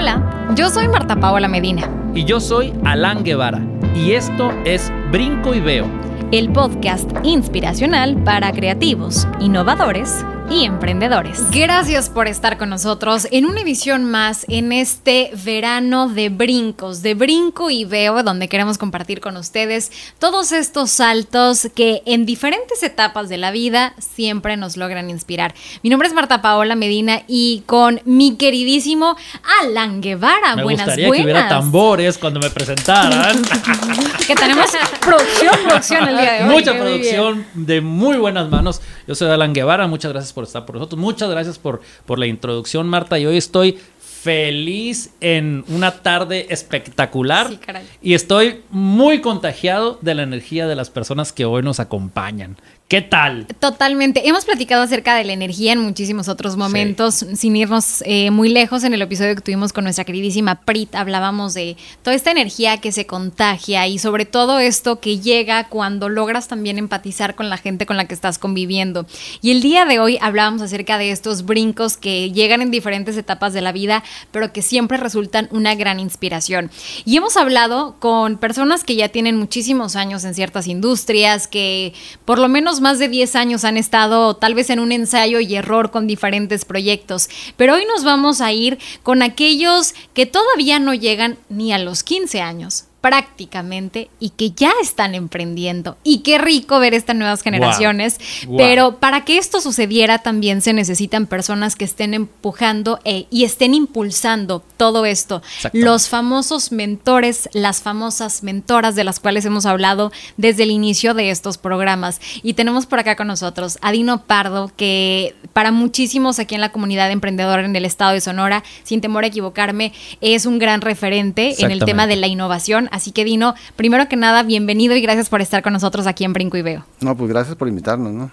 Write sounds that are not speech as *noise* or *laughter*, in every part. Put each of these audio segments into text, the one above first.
Hola, yo soy Marta Paola Medina. Y yo soy Alan Guevara. Y esto es Brinco y Veo. El podcast inspiracional para creativos, innovadores y emprendedores. Gracias por estar con nosotros en una edición más en este verano de brincos, de brinco y veo, donde queremos compartir con ustedes todos estos saltos que en diferentes etapas de la vida siempre nos logran inspirar. Mi nombre es Marta Paola Medina y con mi queridísimo Alan Guevara. Me buenas, gustaría buenas. que hubiera tambores cuando me presentaran. *laughs* que tenemos producción, producción el día de hoy. Mucha producción de muy buenas manos. Yo soy Alan Guevara, muchas gracias por estar por nosotros. Muchas gracias por, por la introducción, Marta. Y hoy estoy feliz en una tarde espectacular. Sí. Y estoy muy contagiado de la energía de las personas que hoy nos acompañan. ¿Qué tal? Totalmente. Hemos platicado acerca de la energía en muchísimos otros momentos, sin irnos eh, muy lejos. En el episodio que tuvimos con nuestra queridísima Prit, hablábamos de toda esta energía que se contagia y sobre todo esto que llega cuando logras también empatizar con la gente con la que estás conviviendo. Y el día de hoy hablábamos acerca de estos brincos que llegan en diferentes etapas de la vida, pero que siempre resultan una gran inspiración. Y hemos hablado con personas que ya tienen muchísimos años en ciertas industrias, que por lo menos más de 10 años han estado tal vez en un ensayo y error con diferentes proyectos. Pero hoy nos vamos a ir con aquellos que todavía no llegan ni a los 15 años prácticamente y que ya están emprendiendo. Y qué rico ver estas nuevas generaciones. Wow. Pero para que esto sucediera también se necesitan personas que estén empujando eh, y estén impulsando todo esto. Exacto. Los famosos mentores, las famosas mentoras de las cuales hemos hablado desde el inicio de estos programas. Y tenemos por acá con nosotros a Dino Pardo, que para muchísimos aquí en la comunidad emprendedora en el estado de Sonora, sin temor a equivocarme, es un gran referente en el tema de la innovación. Así que Dino, primero que nada, bienvenido y gracias por estar con nosotros aquí en Brinco y Veo. No, pues gracias por invitarnos, ¿no?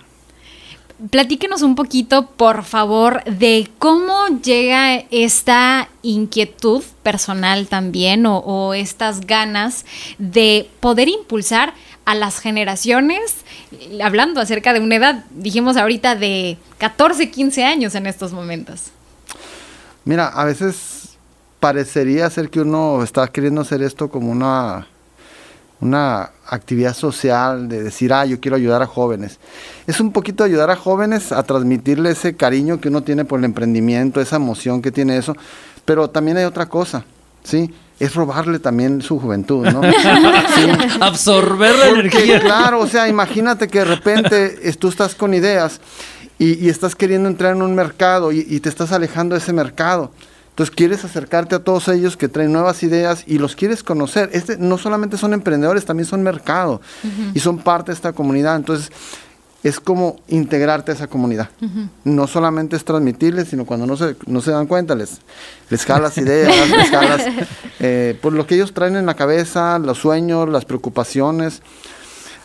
Platíquenos un poquito, por favor, de cómo llega esta inquietud personal también o, o estas ganas de poder impulsar a las generaciones, hablando acerca de una edad, dijimos ahorita de 14, 15 años en estos momentos. Mira, a veces parecería ser que uno está queriendo hacer esto como una, una actividad social, de decir, ah, yo quiero ayudar a jóvenes. Es un poquito ayudar a jóvenes a transmitirle ese cariño que uno tiene por el emprendimiento, esa emoción que tiene eso, pero también hay otra cosa, ¿sí? Es robarle también su juventud, ¿no? *laughs* Sí. Absorber la Porque, energía. claro, o sea, imagínate que de repente es- tú estás con ideas y, y estás queriendo entrar en un mercado y, y te estás alejando de ese mercado. Entonces quieres acercarte a todos ellos que traen nuevas ideas y los quieres conocer. Este, no solamente son emprendedores, también son mercado y son parte de esta comunidad. Entonces es como integrarte a esa comunidad. No solamente es transmitirles, sino cuando no se, no se dan cuenta, les, les jalas ideas, *laughs* les jalas eh, por lo que ellos traen en la cabeza, los sueños, las preocupaciones.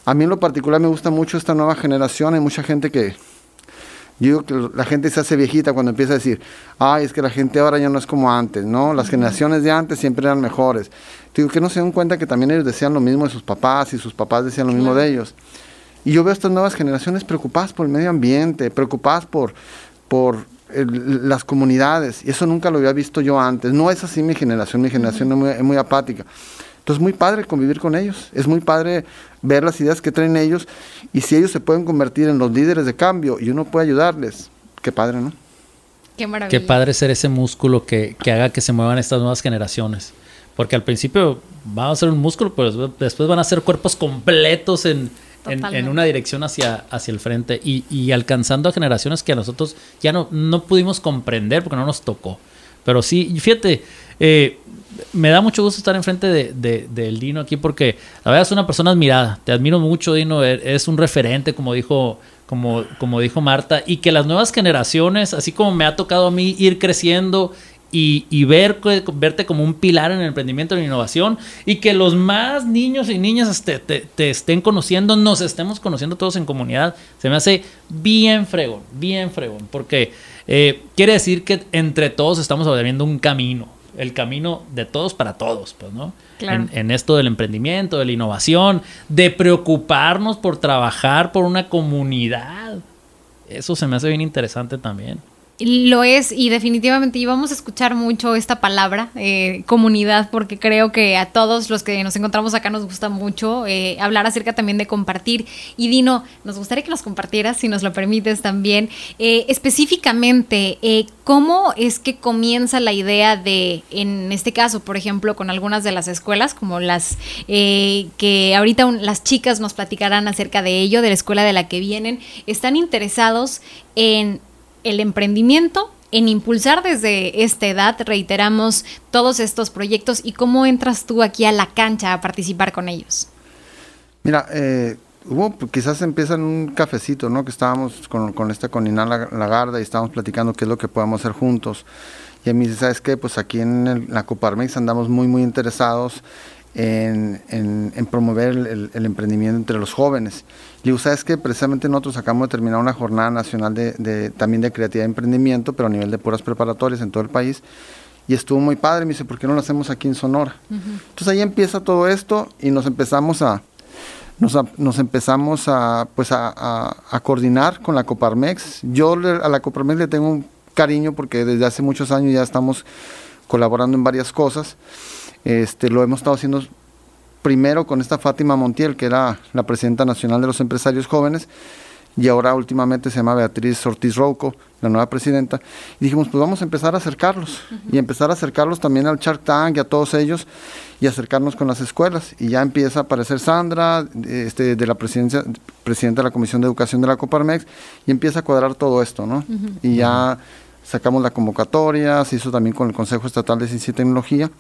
A mí en lo particular me gusta mucho esta nueva generación. Hay mucha gente que, yo digo que la gente se hace viejita cuando empieza a decir, ay, es que la gente ahora ya no es como antes, ¿no? Las generaciones de antes siempre eran mejores. Digo que no se dan cuenta que también ellos decían lo mismo de sus papás y sus papás decían lo mismo de ellos. Y yo veo estas nuevas generaciones preocupadas por el medio ambiente, preocupadas por, por el- las comunidades. Y eso nunca lo había visto yo antes. No es así mi generación, mi generación es, muy, es muy apática. Entonces es muy padre convivir con ellos, es muy padre ver las ideas que traen ellos y si ellos se pueden convertir en los líderes de cambio y uno puede ayudarles, qué padre, ¿no? Qué maravilla. Qué padre ser ese músculo que, que haga que se muevan estas nuevas generaciones. Porque al principio va a ser un músculo, pero después- van a ser cuerpos completos en, en, una dirección hacia, hacia el frente y, y alcanzando a generaciones que a nosotros ya no, no pudimos comprender porque no nos tocó. Pero sí, y fíjate, eh, me da mucho gusto estar enfrente de, de- del Dino aquí porque la verdad es una persona admirada. Te admiro mucho, Dino. e- Eres un referente, como dijo, como, como dijo Marta. Y que las nuevas generaciones, así como me ha tocado a mí ir creciendo y, y ver, verte como un pilar en el emprendimiento y la innovación y que los más niños y niñas te, te- te estén conociendo, nos estemos conociendo todos en comunidad, se me hace bien fregón, bien fregón, porque eh, quiere decir que entre todos estamos abriendo un camino, el camino de todos para todos, pues, ¿no? Claro. En, en esto del emprendimiento, de la innovación, de preocuparnos por trabajar por una comunidad. Eso se me hace bien interesante también. Lo es y definitivamente íbamos a escuchar mucho esta palabra, eh, comunidad, porque creo que a todos los que nos encontramos acá nos gusta mucho eh, hablar acerca también de compartir. Y Dino, nos gustaría que nos compartieras, si nos lo permites también, eh, específicamente, ¿cómo es que comienza la idea de, en este caso, por ejemplo, con algunas de las escuelas, como las que ahorita las chicas nos platicarán acerca de ello, de la escuela de la que vienen, están interesados en el emprendimiento, en impulsar desde esta edad, reiteramos, todos estos proyectos y cómo entras tú aquí a la cancha a participar con ellos. Mira, eh, hubo, pues, quizás empieza en un cafecito, ¿no? Que estábamos con, con esta, con Inal Lagarda y estábamos platicando qué es lo que podemos hacer juntos. Y a mí ¿sabes qué? Pues aquí en la Coparmex andamos muy, muy interesados en, en, promover el, el, emprendimiento entre los jóvenes. Y ¿sabes que Precisamente nosotros acabamos de terminar una jornada nacional de, de, también de creatividad y emprendimiento, pero a nivel de puras preparatorias en todo el país. Y estuvo muy padre, me dice, ¿por qué no lo hacemos aquí en Sonora? Entonces ahí empieza todo esto y nos empezamos a, nos, nos empezamos a, pues a, a, a, coordinar con la Coparmex. Yo a la Coparmex le tengo un cariño porque desde hace muchos años ya estamos colaborando en varias cosas. Este, lo hemos estado haciendo primero con esta Fátima Montiel, que era la presidenta nacional de los empresarios jóvenes, y ahora últimamente se llama Beatriz Ortiz Rouco, la nueva presidenta, y dijimos, pues vamos a empezar a acercarlos, y empezar a acercarlos también al Shark Tank y a todos ellos, y acercarnos con las escuelas, y ya empieza a aparecer Sandra, este, de la presidencia, presidenta de la Comisión de Educación de la Coparmex, y empieza a cuadrar todo esto, ¿no? Y ya sacamos la convocatoria, se hizo también con el Consejo Estatal de Ciencia y Tecnología,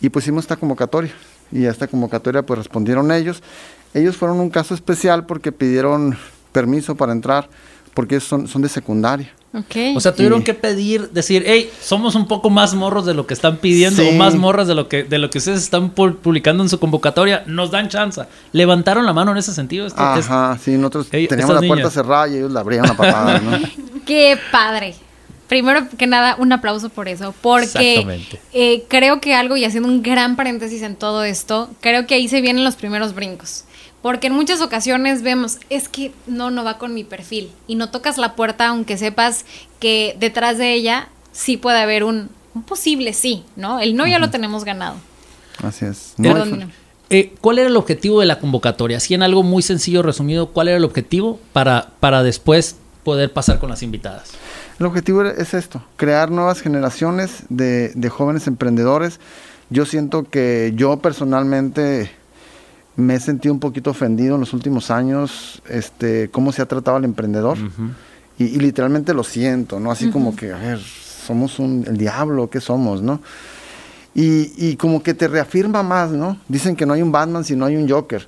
y pusimos esta convocatoria. Y a esta convocatoria pues respondieron ellos. Ellos fueron un caso especial porque pidieron permiso para entrar porque son, son de secundaria. Okay. O sea, tuvieron que pedir, decir, hey, somos un poco más morros de lo que están pidiendo o más morras de lo que de lo que ustedes están publicando en su convocatoria, nos dan chance. Levantaron la mano en ese sentido. Ajá, sí, nosotros teníamos la puerta cerrada y ellos la abrían a papada, ¿no? *laughs* Qué padre primero que nada, un aplauso por eso, porque eh, creo que algo, y haciendo un gran paréntesis en todo esto, creo que ahí se vienen los primeros brincos. Porque en muchas ocasiones vemos, es que no, no va con mi perfil. Y no tocas la puerta aunque sepas que detrás de ella sí puede haber un, posible sí, ¿no? El no ya lo tenemos ganado. Así es. Eh, ¿Cuál era el objetivo de la convocatoria? Así en algo muy sencillo, resumido, ¿cuál era el objetivo para, para después poder pasar con las invitadas? El objetivo es esto, crear nuevas generaciones de, jóvenes emprendedores. Yo siento que yo personalmente me he sentido un poquito ofendido en los últimos años, este, cómo se ha tratado al emprendedor. y, literalmente lo siento, ¿no? Así como que, a ver, somos un, el diablo, ¿qué somos, no? Y, y, como que te reafirma más, ¿no? Dicen que no hay un Batman si no hay un Joker.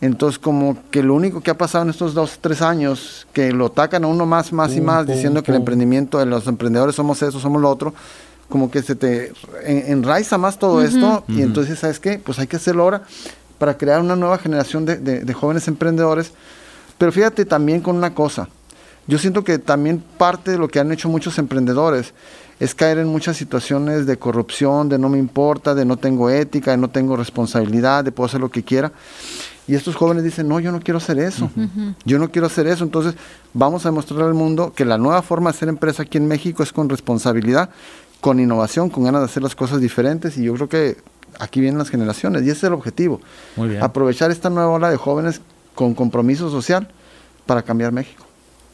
Entonces, como que lo único que ha pasado en estos dos, tres años, que lo atacan a uno más, más y más, diciendo que el emprendimiento de los emprendedores somos eso, somos lo otro, como que se te enraiza más todo esto, y entonces, ¿sabes qué? Pues hay que hacerlo ahora para crear una nueva generación de, de jóvenes emprendedores. Pero fíjate también con una cosa, yo siento que también parte de lo que han hecho muchos emprendedores es caer en muchas situaciones de corrupción, de no me importa, de no tengo ética, de no tengo responsabilidad, de puedo hacer lo que quiera. Y estos jóvenes dicen, no, yo no quiero hacer eso, yo no quiero hacer eso. Entonces vamos a demostrarle al mundo que la nueva forma de hacer empresa aquí en México es con responsabilidad, con innovación, con ganas de hacer las cosas diferentes. Y yo creo que aquí vienen las generaciones y ese es el objetivo. Aprovechar esta nueva ola de jóvenes con compromiso social para cambiar México.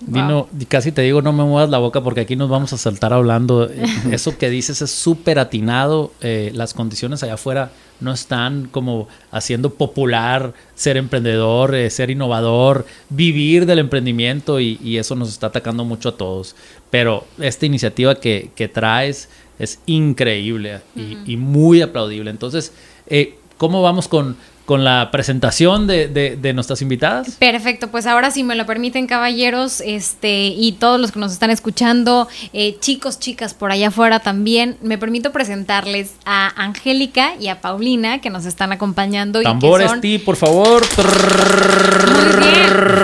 Dino, casi te digo, no me muevas la boca porque aquí nos vamos a saltar hablando. *laughs* Eso que dices es súper atinado. Eh, las condiciones allá afuera no están como haciendo popular ser emprendedor, eh, ser innovador, vivir del emprendimiento y, eso nos está atacando mucho a todos. Pero esta iniciativa que, traes es increíble y, muy aplaudible. Entonces, eh, ¿cómo vamos con con la presentación de, de, nuestras invitadas. Perfecto, pues ahora si me lo permiten caballeros, este y todos los que nos están escuchando, eh, chicos, chicas por allá afuera también, me permito presentarles a Angélica y a Paulina que nos están acompañando. Tambores, y ti, por favor. Muy bien,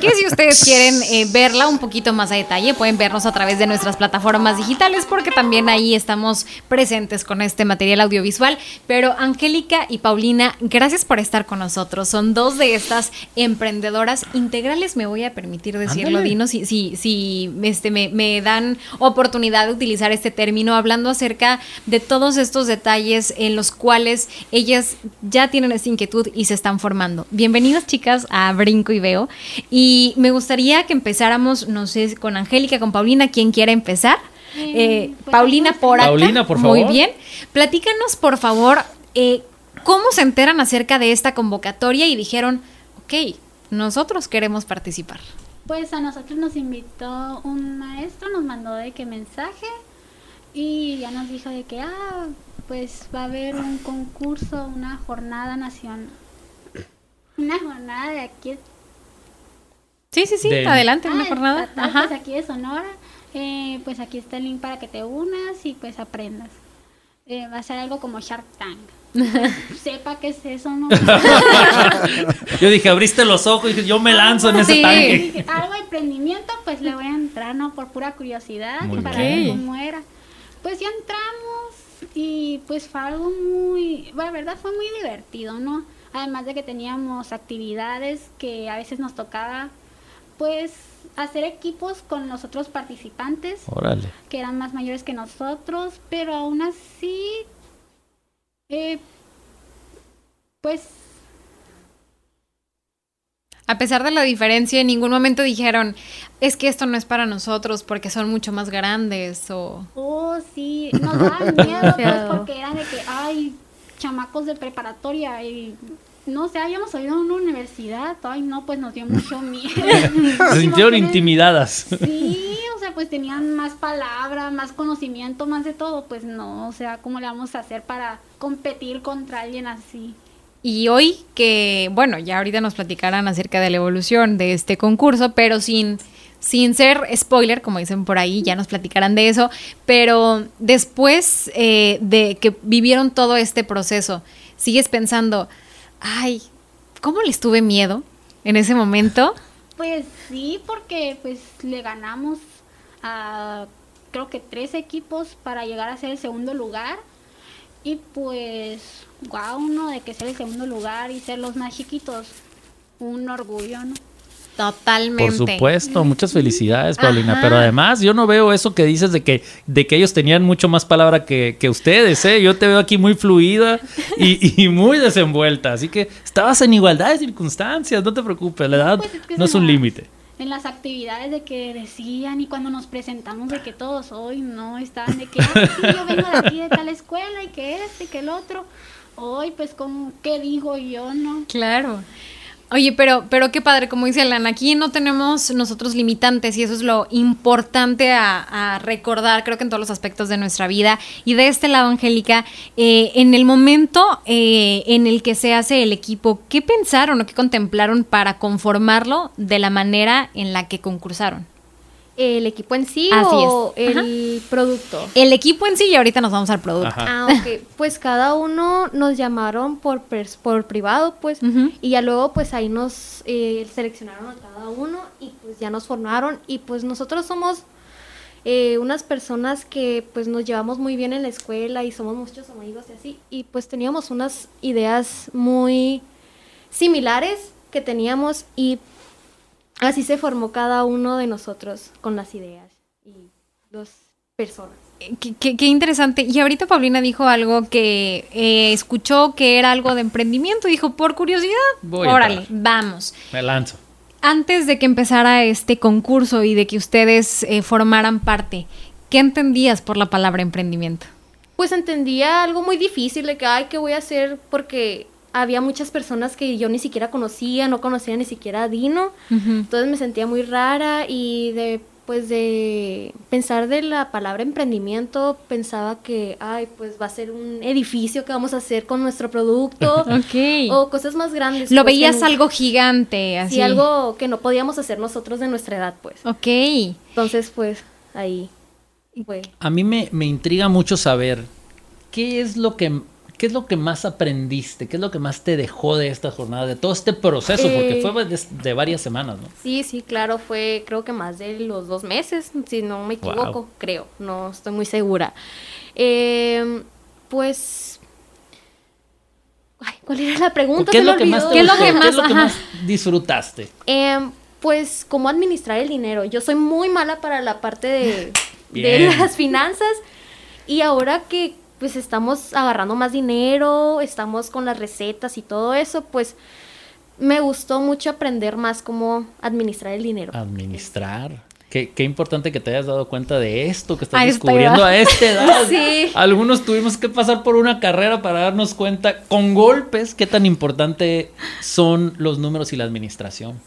que si ustedes quieren *laughs* eh, verla un poquito más a detalle, pueden vernos a través de nuestras plataformas digitales porque también ahí estamos presentes con este material audiovisual. Pero Angélica y Paulina, gracias por estar con nosotros. Son dos de estas emprendedoras integrales, me voy a permitir decirlo, Dino, si, si, si este, me, me dan oportunidad de utilizar este término, hablando acerca de todos estos detalles en los cuales ellas ya tienen esta inquietud y se están formando. Bienvenidas chicas a Brinco y Veo. Y me gustaría que empezáramos, no sé, con Angélica, con Paulina, ¿quién quiere empezar? Eh, pues, Paulina por acá. Paulina, por Muy favor. bien. Platícanos, por favor, eh, cómo se enteran acerca de esta convocatoria y dijeron, ok, nosotros queremos participar. Pues a nosotros nos invitó un maestro, nos mandó de que mensaje y ya nos dijo de que, ah, pues va a haber un concurso, una jornada nacional, una jornada de aquí, Sí, sí, sí, De- adelante, una ah, jornada. Ajá. pues aquí de Sonora, eh, pues aquí está el link para que te unas y pues aprendas. Eh, va a ser algo como Shark Tank. *laughs* Sepa qué es eso, ¿no? *laughs* Yo dije, abriste los ojos y dije, yo me lanzo en ese Sí. tanque. Dije, algo de emprendimiento, pues le voy a entrar, ¿no? Por pura curiosidad Muy y para bien. ver cómo era. Pues ya entramos y pues fue algo muy, bueno, la verdad fue muy divertido, ¿no? Además de que teníamos actividades que a veces nos tocaba, pues, hacer equipos con los otros participantes Órale. que eran más mayores que nosotros, pero aún así, eh, pues A pesar de la diferencia, en ningún momento dijeron, es que esto no es para nosotros porque son mucho más grandes o... Oh, sí, *laughs* nos daban miedo, pues, porque era de que, ay, chamacos de preparatoria, y no sé, habíamos oído en una universidad, ay, no, pues nos dio *laughs* mucho miedo. Se *laughs* sintieron intimidadas. Sí, o sea, pues tenían más palabra, más conocimiento, más de todo, pues no, o sea, ¿cómo le vamos a hacer para competir contra alguien así? Y hoy que, bueno, ya ahorita nos platicarán acerca de la evolución de este concurso, pero sin, sin ser spoiler, como dicen por ahí, ya nos platicarán de eso, pero después eh, de que vivieron todo este proceso, sigues pensando, ay, ¿cómo les tuve miedo en ese momento? Pues sí, porque pues le ganamos a creo que tres equipos para llegar a ser el segundo lugar. Y pues, guau, uno de que ser el segundo lugar y ser los más chiquitos, un orgullo, ¿no? Totalmente. Por supuesto, muchas felicidades, Paulina. Ajá. Pero además, yo no veo eso que dices de que, de que ellos tenían mucho más palabra que, que ustedes, ¿eh? Yo te veo aquí muy fluida y, y muy desenvuelta. Así que estabas en igualdad de circunstancias, no te preocupes, la edad Pues es que no es un límite. En las actividades de que decían y cuando nos presentamos de que todos hoy no estaban de que, "Ah, *laughs* sí, yo vengo de aquí de tal escuela y que este y que el otro. Hoy pues como, ¿qué digo yo, no? Claro. Oye, pero, pero qué padre, como dice Alan, aquí no tenemos nosotros limitantes y eso es lo importante a, recordar, creo que en todos los aspectos de nuestra vida. Y de este lado, Angélica, eh, en el momento eh, en el que se hace el equipo, ¿qué pensaron o qué contemplaron para conformarlo de la manera en la que concursaron? ¿El equipo en sí Así o es. el producto? El equipo en sí y ahorita nos vamos al producto. Ajá. Ah, ok. Pues cada uno nos llamaron por, por privado, pues, y ya luego pues ahí nos eh, seleccionaron a cada uno y pues ya nos formaron y pues nosotros somos eh, unas personas que pues nos llevamos muy bien en la escuela y somos muchos amigos y así y pues teníamos unas ideas muy similares que teníamos y así se formó cada uno de nosotros con las ideas y dos personas. Qué, qué- qué interesante. Y ahorita Paulina dijo algo que eh, escuchó que era algo de emprendimiento. Dijo, por curiosidad, Voy a órale, vamos. Me lanzo. Antes de que empezara este concurso y de que ustedes eh, formaran parte, ¿qué entendías por la palabra emprendimiento? Pues entendía algo muy difícil de que, ay, ¿qué voy a hacer? Porque había muchas personas que yo ni siquiera conocía, no conocía ni siquiera a Dino. Entonces me sentía muy rara y de pues de pensar de la palabra emprendimiento pensaba que ay pues va a ser un edificio que vamos a hacer con nuestro producto *laughs* Ok. o cosas más grandes Lo pues, veías algo gigante, así. sí, algo que no podíamos hacer nosotros de nuestra edad pues Ok. entonces pues ahí fue A mí me, me intriga mucho saber qué es lo que, ¿Qué es lo que más aprendiste? ¿Qué es lo que más te dejó de esta jornada, de todo este proceso? Porque Eh, fue de, de varias semanas, ¿no? Sí, sí, claro, fue creo que más de los dos meses, si no me Wow. equivoco, creo, no estoy muy segura. Eh, pues, ay, ¿cuál era la pregunta? ¿Qué es lo que más olvidó. te ¿Qué es lo gustó? que ¿Qué más- es lo que ajá. más disfrutaste? Em, pues, cómo administrar el dinero. Yo soy muy mala para la parte de, las finanzas y ahora que pues estamos agarrando más dinero, estamos con las recetas y todo eso, pues me gustó mucho aprender más cómo administrar el dinero. Administrar. Qué, qué importante que te hayas dado cuenta de esto que estás descubriendo a esta *laughs* edad. Sí. Algunos tuvimos que pasar por una carrera para darnos cuenta con golpes qué tan importante son los números y la administración.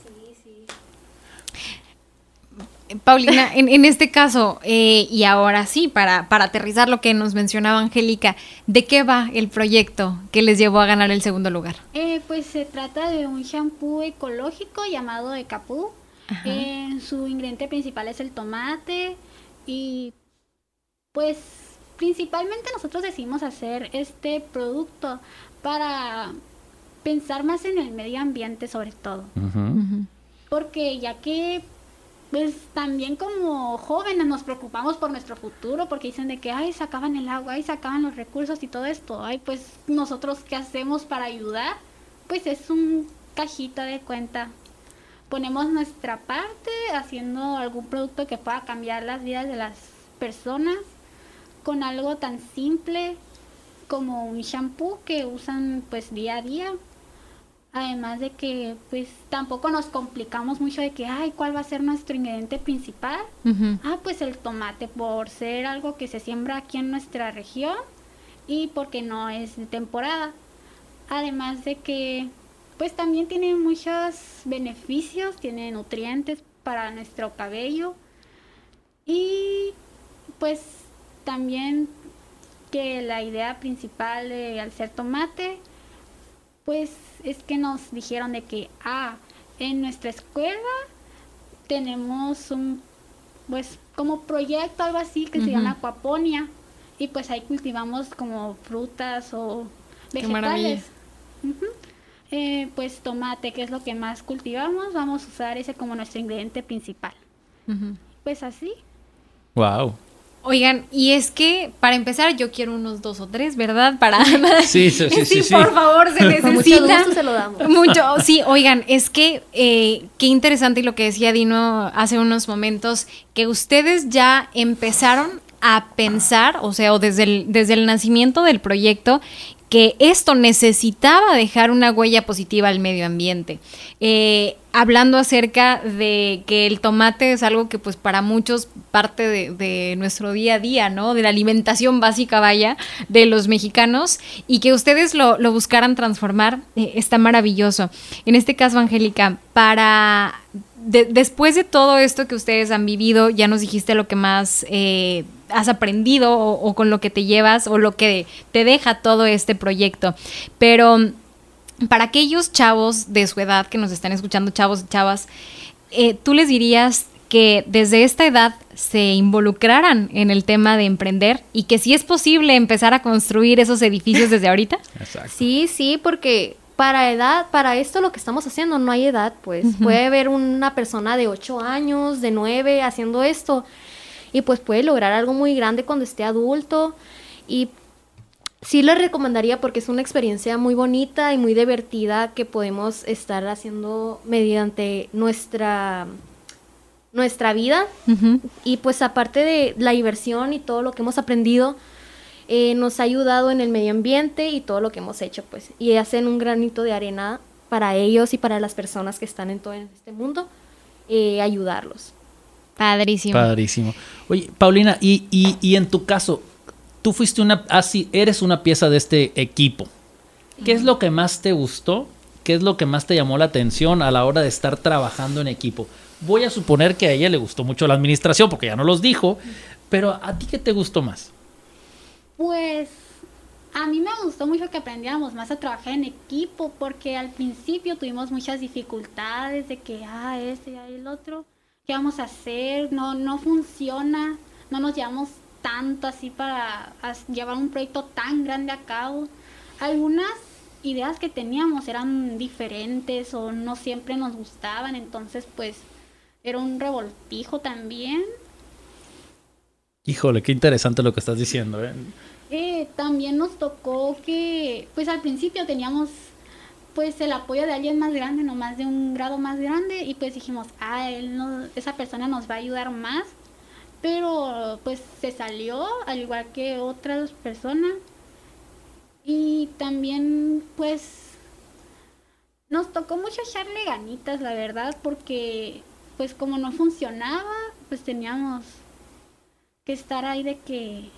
Paulina, en, en este caso, eh, y ahora sí, para, para aterrizar lo que nos mencionaba Angélica, ¿de qué va el proyecto que les llevó a ganar el segundo lugar? Eh, pues se trata de un shampoo ecológico llamado Ecapú. Eh, su ingrediente principal es el tomate y pues principalmente nosotros decidimos hacer este producto para pensar más en el medio ambiente sobre todo. Porque ya que, pues también como jóvenes nos preocupamos por nuestro futuro, porque dicen de que, ay, se acaban el agua, ay, se acaban los recursos y todo esto. Ay, pues nosotros qué hacemos para ayudar? Pues es un cajita de cuenta. Ponemos nuestra parte haciendo algún producto que pueda cambiar las vidas de las personas con algo tan simple como un shampoo que usan pues día a día. Además de que pues tampoco nos complicamos mucho de que, ay, ¿cuál va a ser nuestro ingrediente principal? Ah, pues el tomate, por ser algo que se siembra aquí en nuestra región y porque no es de temporada. Además de que, pues también tiene muchos beneficios, tiene nutrientes para nuestro cabello y pues también que la idea principal de al ser tomate, pues es que nos dijeron de que, ah, en nuestra escuela tenemos un, pues, como proyecto, algo así, que se llama Aquaponia. Y pues ahí cultivamos como frutas o Qué maravilla. vegetales. Eh, pues tomate, que es lo que más cultivamos, vamos a usar ese como nuestro ingrediente principal. Pues así. Wow. Oigan, y es que para empezar yo quiero unos dos o tres, ¿verdad? Para Sí, sí, *laughs* sí, sí, sí. por favor, se *laughs* mucho necesita. gusto se lo damos. Mucho, sí, oigan, es que eh, qué interesante lo que decía Dino hace unos momentos, que ustedes ya empezaron a pensar, o sea, o desde el, desde el nacimiento del proyecto, que esto necesitaba dejar una huella positiva al medio ambiente. Eh, hablando acerca de que el tomate es algo que pues para muchos parte de, nuestro día a día, ¿no? De la alimentación básica, vaya, de los mexicanos y que ustedes lo, buscaran transformar, eh, está maravilloso. En este caso, Angélica, para... de- después de todo esto que ustedes han vivido, ya nos dijiste lo que más eh, has aprendido o, o con lo que te llevas o lo que te deja todo este proyecto. Pero para aquellos chavos de su edad que nos están escuchando, chavos y chavas, eh, ¿tú les dirías que desde esta edad se involucraran en el tema de emprender y que si es posible empezar a construir esos edificios desde ahorita? *laughs* Exacto. Sí, sí, porque para edad, para esto lo que estamos haciendo no hay edad, pues puede haber una persona de 8 años, de 9 haciendo esto y pues puede lograr algo muy grande cuando esté adulto y sí les recomendaría porque es una experiencia muy bonita y muy divertida que podemos estar haciendo mediante nuestra nuestra vida y pues aparte de la diversión y todo lo que hemos aprendido, eh, nos ha ayudado en el medio ambiente y todo lo que hemos hecho, pues. Y hacen un granito de arena para ellos y para las personas que están en todo este mundo, eh, ayudarlos. Padrísimo. Padrísimo. Oye, Paulina, y, y, y en tu caso, tú fuiste una, así, eres una pieza de este equipo. ¿Qué es lo que más te gustó? ¿Qué es lo que más te llamó la atención a la hora de estar trabajando en equipo? Voy a suponer que a ella le gustó mucho la administración, porque ya no los dijo, pero ¿a ti qué te gustó más? Pues a mí me gustó mucho que aprendiéramos más a trabajar en equipo porque al principio tuvimos muchas dificultades de que, ah, este, ah, el otro, ¿qué vamos a hacer? No, no funciona, no nos llevamos tanto así para llevar un proyecto tan grande a cabo. algunas ideas que teníamos eran diferentes o no siempre nos gustaban, entonces pues era un revoltijo también. Híjole, qué interesante lo que estás diciendo. ¿eh? Eh, también nos tocó que, pues al principio teníamos pues el apoyo de alguien más grande, no más de un grado más grande, y pues dijimos, ah, él no, esa persona nos va a ayudar más, pero pues se salió, al igual que otras personas, y también pues nos tocó mucho echarle ganitas, la verdad, porque pues como no funcionaba, pues teníamos que estar ahí de que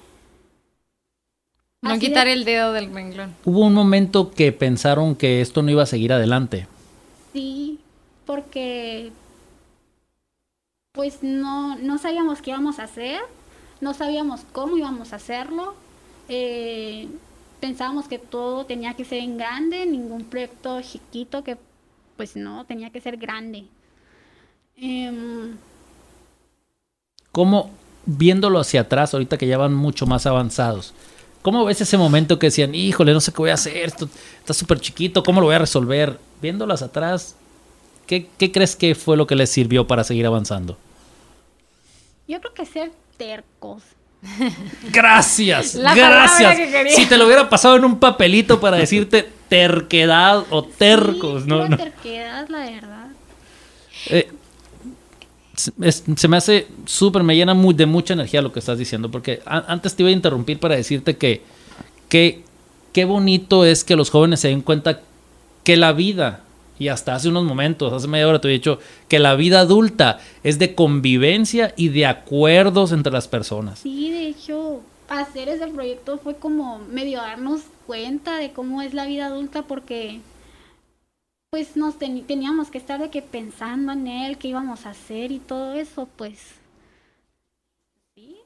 no Así quitar el dedo del renglón. Hubo un momento que pensaron que esto no iba a seguir adelante. Sí, porque pues no, no sabíamos qué íbamos a hacer, no sabíamos cómo íbamos a hacerlo, eh, pensábamos que todo tenía que ser en grande, ningún proyecto chiquito que pues no, tenía que ser grande. Em, ¿Cómo, viéndolo hacia atrás, ahorita que ya van mucho más avanzados, cómo ves ese momento que decían, híjole, no sé qué voy a hacer, esto está súper chiquito, ¿cómo lo voy a resolver? Viéndolo hacia atrás, ¿qué, qué crees que fue lo que les sirvió para seguir avanzando? yo creo que ser tercos. Gracias, *laughs* La gracias. que. Si te lo hubiera pasado en un papelito para decirte terquedad o tercos, Sí, no, pura no. terquedad, la verdad. Eh, se me hace súper, me llena de mucha energía lo que estás diciendo, porque antes te iba a interrumpir para decirte que, que qué bonito es que los jóvenes se den cuenta que la vida, y hasta hace unos momentos, hace media hora te he dicho, que la vida adulta es de convivencia y de acuerdos entre las personas. Sí, de hecho, hacer ese proyecto fue como medio darnos cuenta de cómo es la vida adulta porque pues nos teníamos que estar de que pensando en él, qué íbamos a hacer y todo eso, pues sí.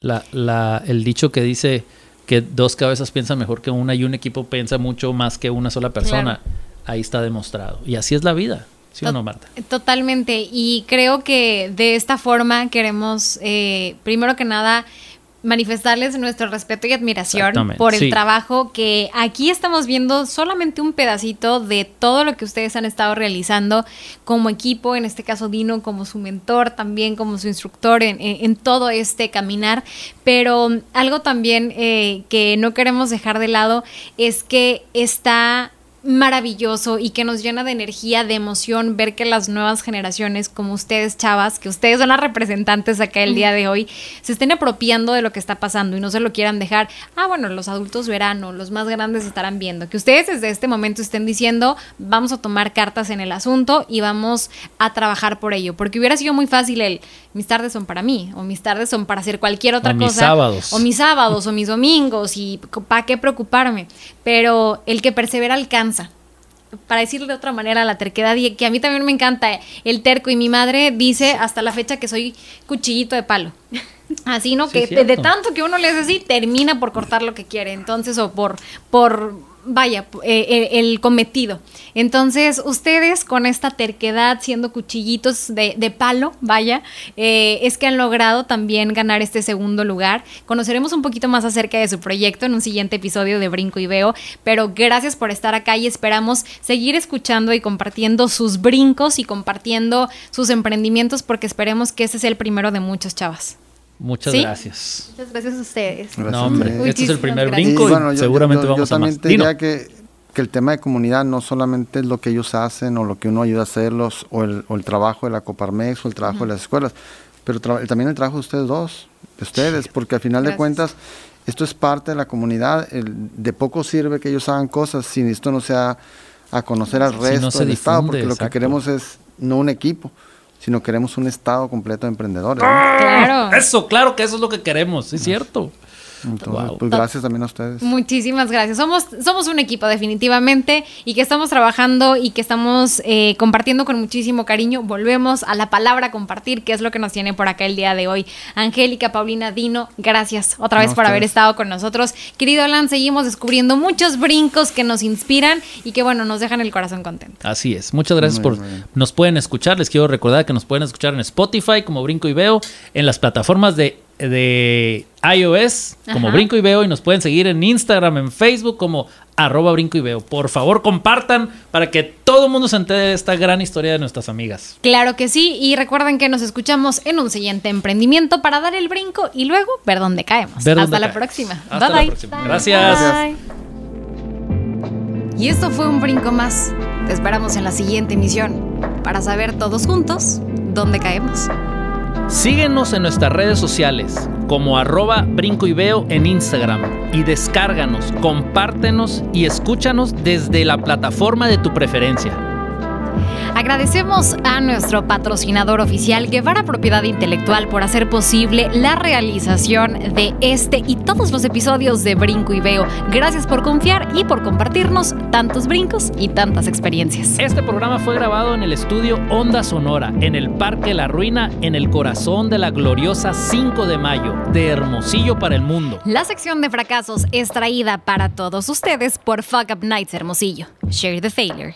La, la, el dicho que dice que dos cabezas piensan mejor que una y un equipo piensa mucho más que una sola persona, ahí está demostrado. Y así es la vida, ¿sí o no, Marta? Totalmente. Y creo que de esta forma queremos, eh, primero que nada, manifestarles nuestro respeto y admiración por el sí. trabajo que aquí estamos viendo solamente un pedacito de todo lo que ustedes han estado realizando como equipo, en este caso Dino como su mentor, también como su instructor en, en- todo este caminar. Pero algo también eh, que no queremos dejar de lado es que está maravilloso y que nos llena de energía, de emoción ver que las nuevas generaciones como ustedes, chavas, que ustedes son las representantes acá el día de hoy, se estén apropiando de lo que está pasando y no se lo quieran dejar. Ah, bueno, los adultos verán o los más grandes estarán viendo. Que ustedes desde este momento estén diciendo, vamos a tomar cartas en el asunto y vamos a trabajar por ello. Porque hubiera sido muy fácil el, mis tardes son para mí o mis tardes son para hacer cualquier otra O mis cosa. sábados. O mis sábados o mis domingos y para qué preocuparme. Pero el que persevera alcanza. Para decirlo de otra manera, la terquedad, y que a mí también me encanta el terco, y mi madre dice hasta la fecha que soy cuchillito de palo. *laughs* Así, ¿no? Sí, que de, tanto que uno le hace así, termina por cortar lo que quiere. Entonces, o por, por vaya, eh, el, cometido. Entonces, ustedes con esta terquedad, siendo cuchillitos de, de palo, vaya, eh, es que han logrado también ganar este segundo lugar. Conoceremos un poquito más acerca de su proyecto en un siguiente episodio de Brinco y Veo, pero gracias por estar acá y esperamos seguir escuchando y compartiendo sus brincos y compartiendo sus emprendimientos porque esperemos que ese sea el primero de muchos, chavas. Muchas ¿Sí? gracias. Muchas gracias a ustedes. Gracias no, a hombre, ustedes. este es el primer gracias. brinco y, bueno, yo- seguramente yo- yo vamos a también más. te Dino. diría que, que el tema de comunidad no solamente es lo que ellos hacen o lo que uno ayuda a hacerlos o el, o el trabajo de la Coparmex o el trabajo de las escuelas, pero tra- también el trabajo de ustedes dos, de ustedes, porque al final de Gracias. cuentas esto es parte de la comunidad. el- de poco sirve que ellos hagan cosas si esto no sea a conocer al Si no resto se del Estado, difunde, porque lo que exacto. queremos es no un equipo, sino queremos un Estado completo de emprendedores. ¿no? Claro. Eso, claro que eso es lo que queremos, es cierto. Entonces, Wow. pues gracias también a ustedes. Muchísimas gracias. Somos, somos un equipo definitivamente y que estamos trabajando y que estamos eh, compartiendo con muchísimo cariño. Volvemos a la palabra compartir, que es lo que nos tiene por acá el día de hoy. Angélica, Paulina, Dino, gracias otra vez No, por haber estado con nosotros. Querido Alan, seguimos descubriendo muchos brincos que nos inspiran y que bueno, nos dejan el corazón contento. Así es. Muchas gracias Muy por. bien. Nos pueden escuchar. Les quiero recordar que nos pueden escuchar en Spotify como Brinco y Veo, en las plataformas de, de iOS como Ajá. Brinco y Veo y nos pueden seguir en Instagram, en Facebook como arroba Brinco y Veo. Por favor, compartan para que todo el mundo se entere de esta gran historia de nuestras amigas. Claro que sí, y recuerden que nos escuchamos en un siguiente emprendimiento para dar el brinco y luego ver dónde caemos. Ver Hasta dónde la próxima. Hasta bye la bye. próxima. Gracias. Bye. Y esto fue un brinco más. Te esperamos en la siguiente emisión para saber todos juntos dónde caemos. Síguenos en nuestras redes sociales como arroba brinco y veo en Instagram y descárganos, compártenos y escúchanos desde la plataforma de tu preferencia. Agradecemos a nuestro patrocinador oficial Guevara Propiedad Intelectual por hacer posible la realización de este y todos los episodios de Brinco y Veo. Gracias por confiar y por compartirnos tantos brincos y tantas experiencias. Este programa fue grabado en el estudio Onda Sonora, en el Parque La Ruina, en el corazón de la gloriosa 5 de mayo, de Hermosillo para el mundo. La sección de fracasos es traída para todos ustedes por Fuck Up Nights Hermosillo. Share the failure.